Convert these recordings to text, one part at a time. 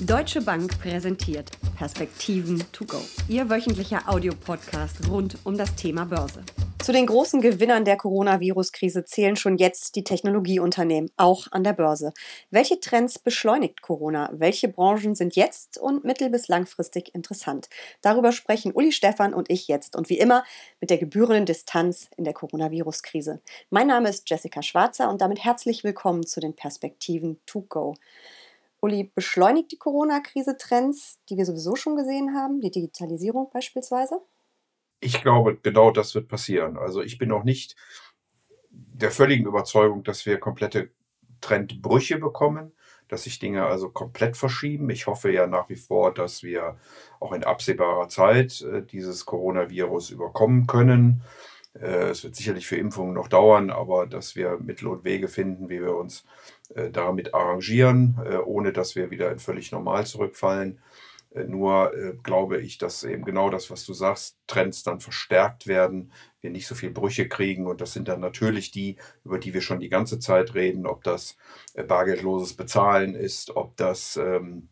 Deutsche Bank präsentiert Perspektiven to go. Ihr wöchentlicher Audiopodcast rund um das Thema Börse. Zu den großen Gewinnern der Coronavirus-Krise zählen schon jetzt die Technologieunternehmen, auch an der Börse. Welche Trends beschleunigt Corona? Welche Branchen sind jetzt und mittel- bis langfristig interessant? Darüber sprechen Uli Stefan und ich jetzt und wie immer mit der gebührenden Distanz in der Coronavirus-Krise. Mein Name ist Jessica Schwarzer und damit herzlich willkommen zu den Perspektiven to go. Uli, beschleunigt die Corona-Krise Trends, die wir sowieso schon gesehen haben, die Digitalisierung beispielsweise? Ich glaube, genau das wird passieren. Also ich bin noch nicht der völligen Überzeugung, dass wir komplette Trendbrüche bekommen, dass sich Dinge also komplett verschieben. Ich hoffe ja nach wie vor, dass wir auch in absehbarer Zeit äh, dieses Coronavirus überkommen können. Äh, es wird sicherlich für Impfungen noch dauern, aber dass wir Mittel und Wege finden, wie wir uns äh, damit arrangieren, äh, ohne dass wir wieder in völlig normal zurückfallen. Nur glaube ich, dass eben genau das, was du sagst, Trends dann verstärkt werden, wir nicht so viel Brüche kriegen. Und das sind dann natürlich die, über die wir schon die ganze Zeit reden, ob das bargeldloses Bezahlen ist, ob das ähm,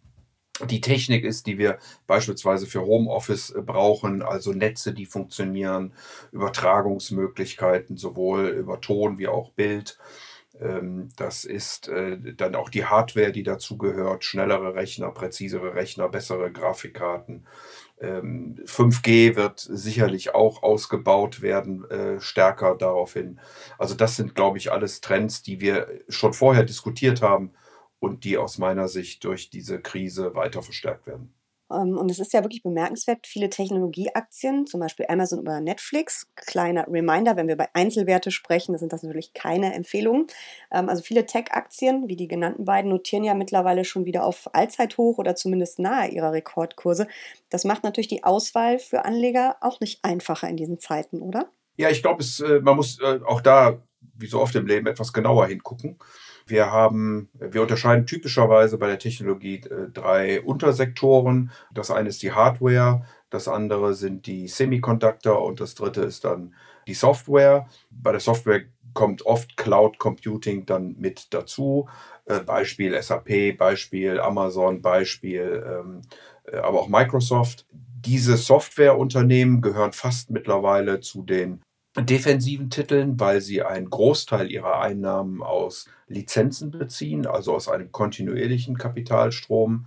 die Technik ist, die wir beispielsweise für Homeoffice äh, brauchen, also Netze, die funktionieren, Übertragungsmöglichkeiten sowohl über Ton wie auch Bild. Ähm, das ist äh, dann auch die Hardware, die dazugehört, schnellere Rechner, präzisere Rechner, bessere Grafikkarten. 5G ähm, wird sicherlich auch ausgebaut werden, äh, stärker daraufhin. Also das sind, glaube ich, alles Trends, die wir schon vorher diskutiert haben und die aus meiner Sicht durch diese Krise weiter verstärkt werden. Ähm, und es ist ja wirklich bemerkenswert, viele Technologieaktien, zum Beispiel Amazon oder Netflix, kleiner Reminder, wenn wir bei Einzelwerte sprechen, sind das natürlich keine Empfehlungen. Ähm, also viele Tech-Aktien, wie die genannten beiden, notieren ja mittlerweile schon wieder auf Allzeithoch oder zumindest nahe ihrer Rekordkurse. Das macht natürlich die Auswahl für Anleger auch nicht einfacher in diesen Zeiten, oder? Ja, ich glaube, äh, man muss äh, auch da, wie so oft im Leben, etwas genauer hingucken. Wir haben, wir unterscheiden typischerweise bei der Technologie äh, drei Untersektoren. Das eine ist die Hardware, das andere sind die Semiconductor und das dritte ist dann die Software. Bei der Software kommt oft Cloud Computing dann mit dazu. Äh, Beispiel SAP, Beispiel Amazon, Beispiel ähm, äh, aber auch Microsoft. Diese Softwareunternehmen gehören fast mittlerweile zu den defensiven Titeln, weil sie einen Großteil ihrer Einnahmen aus Lizenzen beziehen, also aus einem kontinuierlichen Kapitalstrom.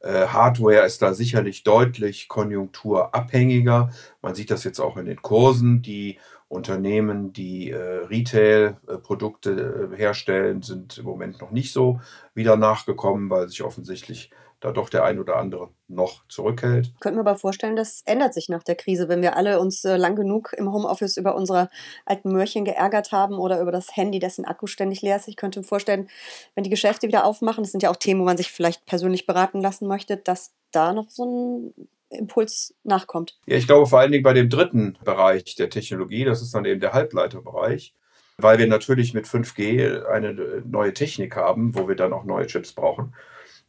Äh, Hardware ist da sicherlich deutlich konjunkturabhängiger. Man sieht das jetzt auch in den Kursen. Die Unternehmen, die äh, Retail-Produkte äh, herstellen, sind im Moment noch nicht so wieder nachgekommen, weil sich offensichtlich da doch der ein oder andere noch zurückhält. Könnten wir aber vorstellen, das ändert sich nach der Krise, wenn wir alle uns äh, lang genug im Homeoffice über unsere alten Möhrchen geärgert haben oder über das Handy, dessen Akku ständig leer ist. Ich könnte mir vorstellen, wenn die Geschäfte wieder aufmachen, das sind ja auch Themen, wo man sich vielleicht persönlich beraten lassen möchte, dass da noch so ein Impuls nachkommt. Ja, ich glaube vor allen Dingen bei dem dritten Bereich der Technologie, das ist dann eben der Halbleiterbereich, weil wir natürlich mit 5G eine neue Technik haben, wo wir dann auch neue Chips brauchen.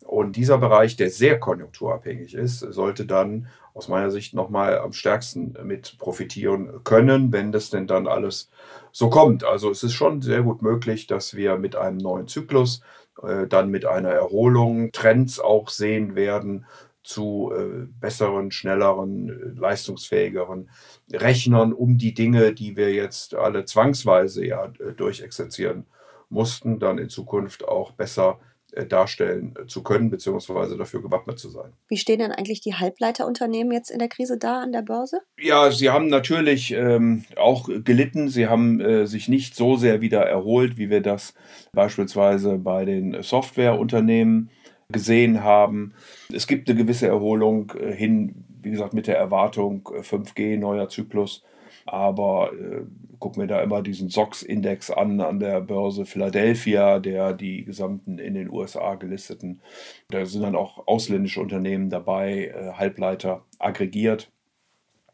Und dieser Bereich, der sehr konjunkturabhängig ist, sollte dann aus meiner Sicht nochmal am stärksten mit profitieren können, wenn das denn dann alles so kommt. Also es ist schon sehr gut möglich, dass wir mit einem neuen Zyklus, äh, dann mit einer Erholung Trends auch sehen werden zu äh, besseren, schnelleren, leistungsfähigeren Rechnern, um die Dinge, die wir jetzt alle zwangsweise ja äh, durchexerzieren mussten, dann in Zukunft auch besser äh, darstellen zu können, beziehungsweise dafür gewappnet zu sein. Wie stehen denn eigentlich die Halbleiterunternehmen jetzt in der Krise da an der Börse? Ja, sie haben natürlich ähm, auch gelitten. Sie haben äh, sich nicht so sehr wieder erholt, wie wir das beispielsweise bei den Softwareunternehmen gesehen haben. Es gibt eine gewisse Erholung äh, hin, wie gesagt, mit der Erwartung 5G, neuer Zyklus. Aber äh, gucken wir da immer diesen SOX-Index an an der Börse Philadelphia, der die gesamten in den USA gelisteten, da sind dann auch ausländische Unternehmen dabei, äh, Halbleiter aggregiert.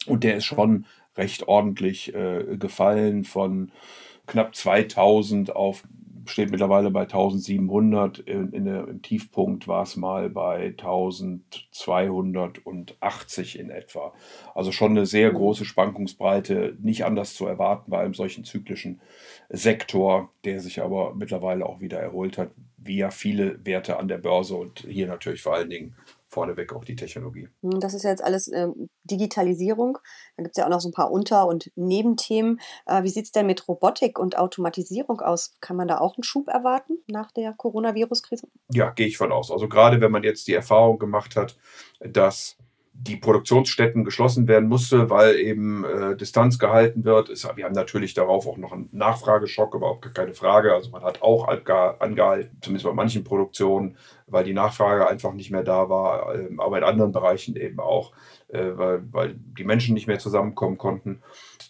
Und der ist schon recht ordentlich äh, gefallen von knapp 2000 auf steht mittlerweile bei 1700. In, in der, Im Tiefpunkt war es mal bei 1280 in etwa. Also schon eine sehr mhm. große Schwankungsbreite, nicht anders zu erwarten bei einem solchen zyklischen Sektor, der sich aber mittlerweile auch wieder erholt hat, wie ja viele Werte an der Börse und hier natürlich vor allen Dingen vorneweg auch die Technologie. Hm, das ist ja jetzt alles äh, Digitalisierung. Da gibt es ja auch noch so ein paar Unter- und Nebenthemen. Äh, wie sieht es denn mit Robotik und Automatisierung aus? Kann man da auch einen Schub erwarten nach der Coronavirus-Krise? Ja, gehe ich von aus. Also gerade wenn man jetzt die Erfahrung gemacht hat, dass die Produktionsstätten geschlossen werden musste, weil eben äh, Distanz gehalten wird. Ist, wir haben natürlich darauf auch noch einen Nachfrageschock, überhaupt keine Frage. Also man hat auch angehalten, zumindest bei manchen Produktionen, weil die Nachfrage einfach nicht mehr da war, äh, aber in anderen Bereichen eben auch, weil, weil die Menschen nicht mehr zusammenkommen konnten.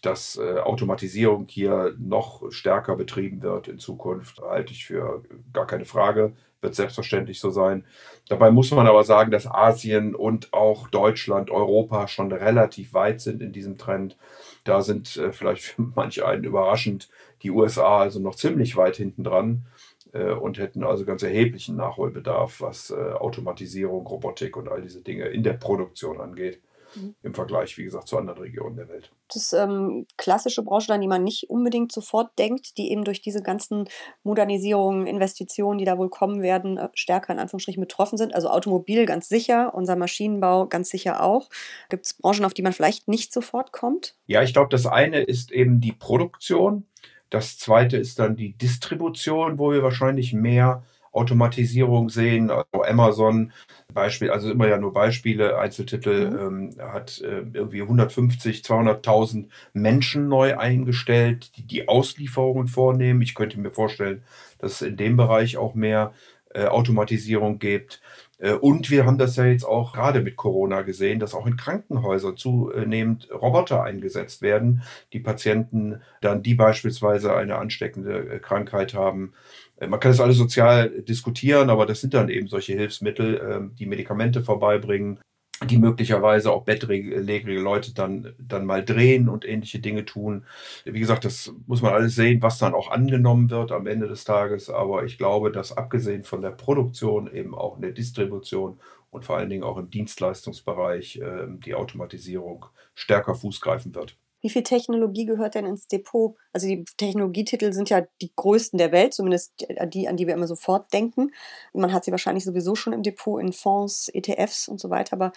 Dass äh, Automatisierung hier noch stärker betrieben wird in Zukunft, halte ich für gar keine Frage wird selbstverständlich so sein. Dabei muss man aber sagen, dass Asien und auch Deutschland, Europa schon relativ weit sind in diesem Trend. Da sind äh, vielleicht für manche einen überraschend die USA also noch ziemlich weit hinten dran äh, und hätten also ganz erheblichen Nachholbedarf, was äh, Automatisierung, Robotik und all diese Dinge in der Produktion angeht mhm. im Vergleich, wie gesagt, zu anderen Regionen der Welt. Das ist ähm, klassische Branchen, an die man nicht unbedingt sofort denkt, die eben durch diese ganzen Modernisierungen, Investitionen, die da wohl kommen werden, äh, stärker in Anführungsstrichen betroffen sind. Also Automobil ganz sicher, unser Maschinenbau ganz sicher auch. Gibt es Branchen, auf die man vielleicht nicht sofort kommt? Ja, ich glaube, das eine ist eben die Produktion. Das zweite ist dann die Distribution, wo wir wahrscheinlich mehr Automatisierung sehen. Also Amazon, Beispiel, also immer ja nur Beispiele, Einzeltitel mhm. ähm, hat äh, irgendwie 150, 200.000 Menschen neu eingestellt, die die Auslieferungen vornehmen. Ich könnte mir vorstellen, dass es in dem Bereich auch mehr äh, Automatisierung gibt. Äh, und wir haben das ja jetzt auch gerade mit Corona gesehen, dass auch in Krankenhäusern zunehmend Roboter eingesetzt werden, die Patienten dann, die beispielsweise eine ansteckende äh, Krankheit haben, man kann das alles sozial diskutieren, aber das sind dann eben solche Hilfsmittel, ähm, die Medikamente vorbeibringen, die möglicherweise auch bettlägerige Leute dann, dann mal drehen und ähnliche Dinge tun. Wie gesagt, das muss man alles sehen, was dann auch angenommen wird am Ende des Tages. Aber ich glaube, dass abgesehen von der Produktion eben auch in der Distribution und vor allen Dingen auch im Dienstleistungsbereich ähm, die Automatisierung stärker Fuß greifen wird. Wie viel Technologie gehört denn ins Depot? Also die Technologietitel sind ja die größten der Welt, zumindest die, an die wir immer sofort denken. Man hat sie wahrscheinlich sowieso schon im Depot in Fonds, ETFs und so weiter. Aber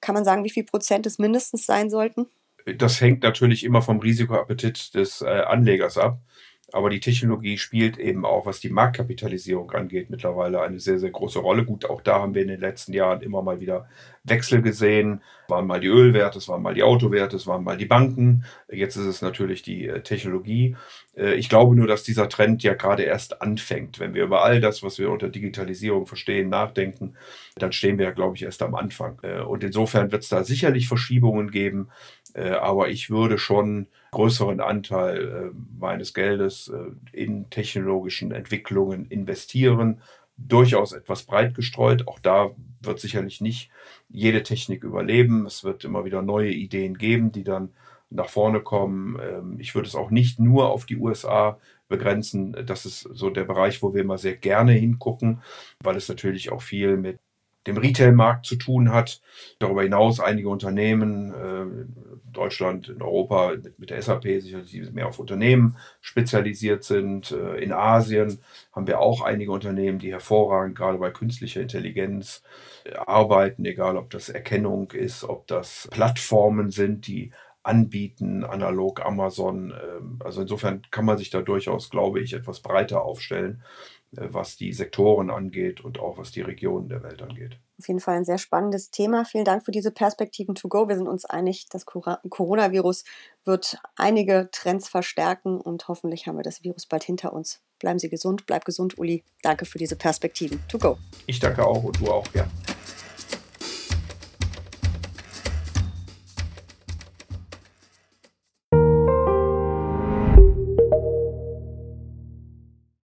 kann man sagen, wie viel Prozent es mindestens sein sollten? Das hängt natürlich immer vom Risikoappetit des äh, Anlegers ab. Aber die Technologie spielt eben auch, was die Marktkapitalisierung angeht, mittlerweile eine sehr, sehr große Rolle. Gut, auch da haben wir in den letzten Jahren immer mal wieder Wechsel gesehen. Es waren mal die Ölwerte, es waren mal die Autowerte, es waren mal die Banken. Jetzt ist es natürlich die äh, Technologie. Äh, ich glaube nur, dass dieser Trend ja gerade erst anfängt. Wenn wir über all das, was wir unter Digitalisierung verstehen, nachdenken, dann stehen wir, glaube ich, erst am Anfang. Äh, und insofern wird es da sicherlich Verschiebungen geben. Aber ich würde schon größeren Anteil meines Geldes in technologischen Entwicklungen investieren durchaus etwas breit gestreut. Auch da wird sicherlich nicht jede Technik überleben. Es wird immer wieder neue Ideen geben, die dann nach vorne kommen. Ähm, ich würde es auch nicht nur auf die USA begrenzen. Das ist so der Bereich, wo wir immer sehr gerne hingucken, weil es natürlich auch viel mit dem Retail-Markt zu tun hat. Darüber hinaus einige Unternehmen, äh, Deutschland, in Europa mit, der SAP sicherlich die mehr auf Unternehmen spezialisiert sind. Äh, in Asien haben wir auch einige Unternehmen, die hervorragend gerade bei künstlicher Intelligenz äh, arbeiten, egal ob das Erkennung ist, ob das Plattformen sind, die anbieten, analog Amazon. Ähm, also insofern kann man sich da durchaus, glaube ich, etwas breiter aufstellen. Äh, was die Sektoren angeht und auch was die Regionen der Welt angeht. Auf jeden Fall ein sehr spannendes Thema. Vielen Dank für diese Perspektiven to go. Wir sind uns einig, das Coronavirus wird einige Trends verstärken und hoffentlich haben wir das Virus bald hinter uns. Bleiben Sie gesund, bleib gesund, Uli. Danke für diese Perspektiven to go. Ich danke auch und du auch, ja.